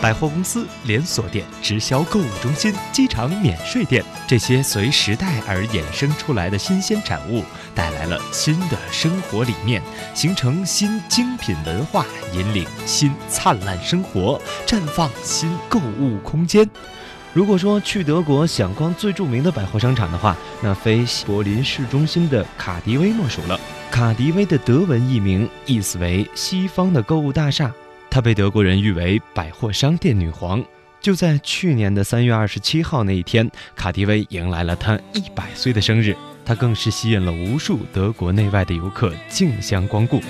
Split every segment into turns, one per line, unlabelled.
百货公司、连锁店、直销购物中心、机场免税店，这些随时代而衍生出来的新鲜产物，带来了新的生活理念，形成新精品文化，引领新灿烂生活，绽放新购物空间。如果说去德国想逛最著名的百货商场的话，那非柏林市中心的卡迪威莫属了。卡迪威的德文译名意思为“西方的购物大厦”。她被德国人誉为“百货商店女皇”。就在去年的三月二十七号那一天，卡迪威迎来了她一百岁的生日，她更是吸引了无数德国内外的游客竞相光顾。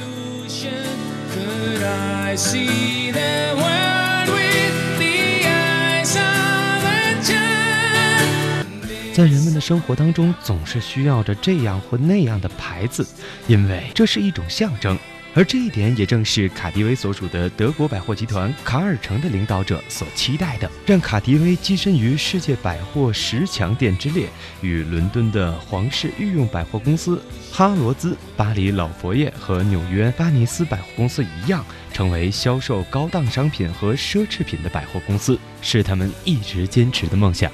在人们的生活当中，总是需要着这样或那样的牌子，因为这是一种象征。而这一点也正是卡迪威所属的德国百货集团卡尔城的领导者所期待的，让卡迪威跻身于世界百货十强店之列，与伦敦的皇室御用百货公司哈罗兹、巴黎老佛爷和纽约巴尼斯百货公司一样，成为销售高档商品和奢侈品的百货公司，是他们一直坚持的梦想。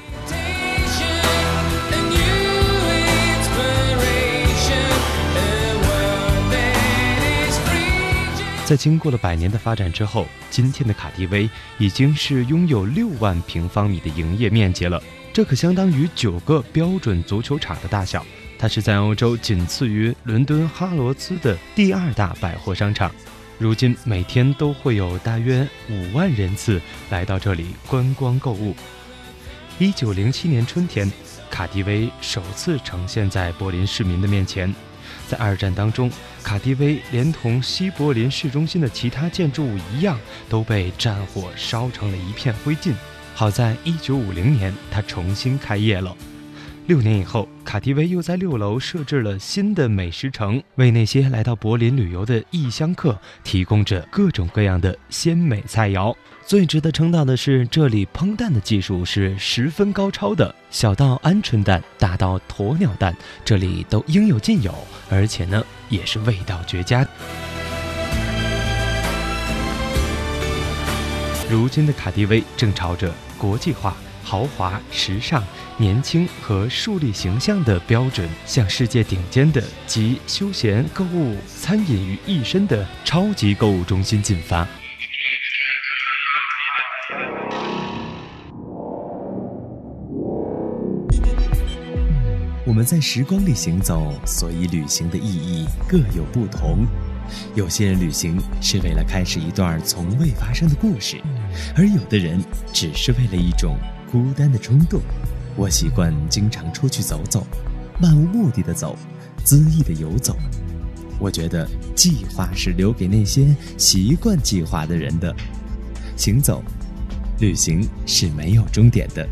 在经过了百年的发展之后，今天的卡迪威已经是拥有六万平方米的营业面积了，这可相当于九个标准足球场的大小。它是在欧洲仅次于伦敦哈罗兹的第二大百货商场。如今每天都会有大约五万人次来到这里观光购物。一九零七年春天，卡迪威首次呈现在柏林市民的面前。在二战当中，卡迪威连同西柏林市中心的其他建筑物一样，都被战火烧成了一片灰烬。好在1950年，它重新开业了。六年以后，卡迪威又在六楼设置了新的美食城，为那些来到柏林旅游的异乡客提供着各种各样的鲜美菜肴。最值得称道的是，这里烹蛋的技术是十分高超的，小到鹌鹑蛋，大到鸵鸟蛋，这里都应有尽有，而且呢，也是味道绝佳。如今的卡迪威正朝着国际化。豪华、时尚、年轻和树立形象的标准，向世界顶尖的集休闲、购物、餐饮于一身的超级购物中心进发。
我们在时光里行走，所以旅行的意义各有不同。有些人旅行是为了开始一段从未发生的故事，而有的人只是为了一种。孤单的冲动，我习惯经常出去走走，漫无目的的走，恣意的游走。我觉得计划是留给那些习惯计划的人的。行走，旅行是没有终点的。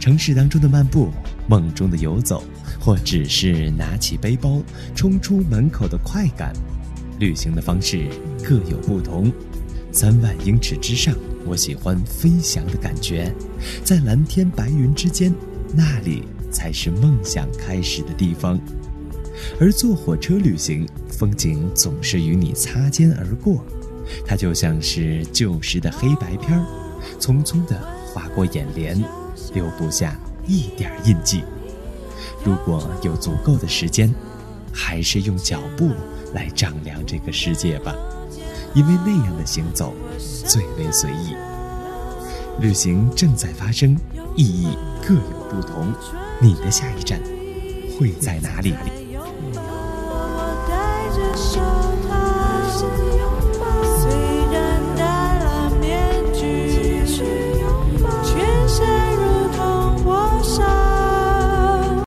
城市当中的漫步，梦中的游走，或只是拿起背包冲出门口的快感，旅行的方式各有不同。三万英尺之上。我喜欢飞翔的感觉，在蓝天白云之间，那里才是梦想开始的地方。而坐火车旅行，风景总是与你擦肩而过，它就像是旧时的黑白片儿，匆匆地划过眼帘，留不下一点印记。如果有足够的时间，还是用脚步来丈量这个世界吧。因为那样的行走最为随意，旅行正在发生，意义各有不同，你的下一站会在哪里？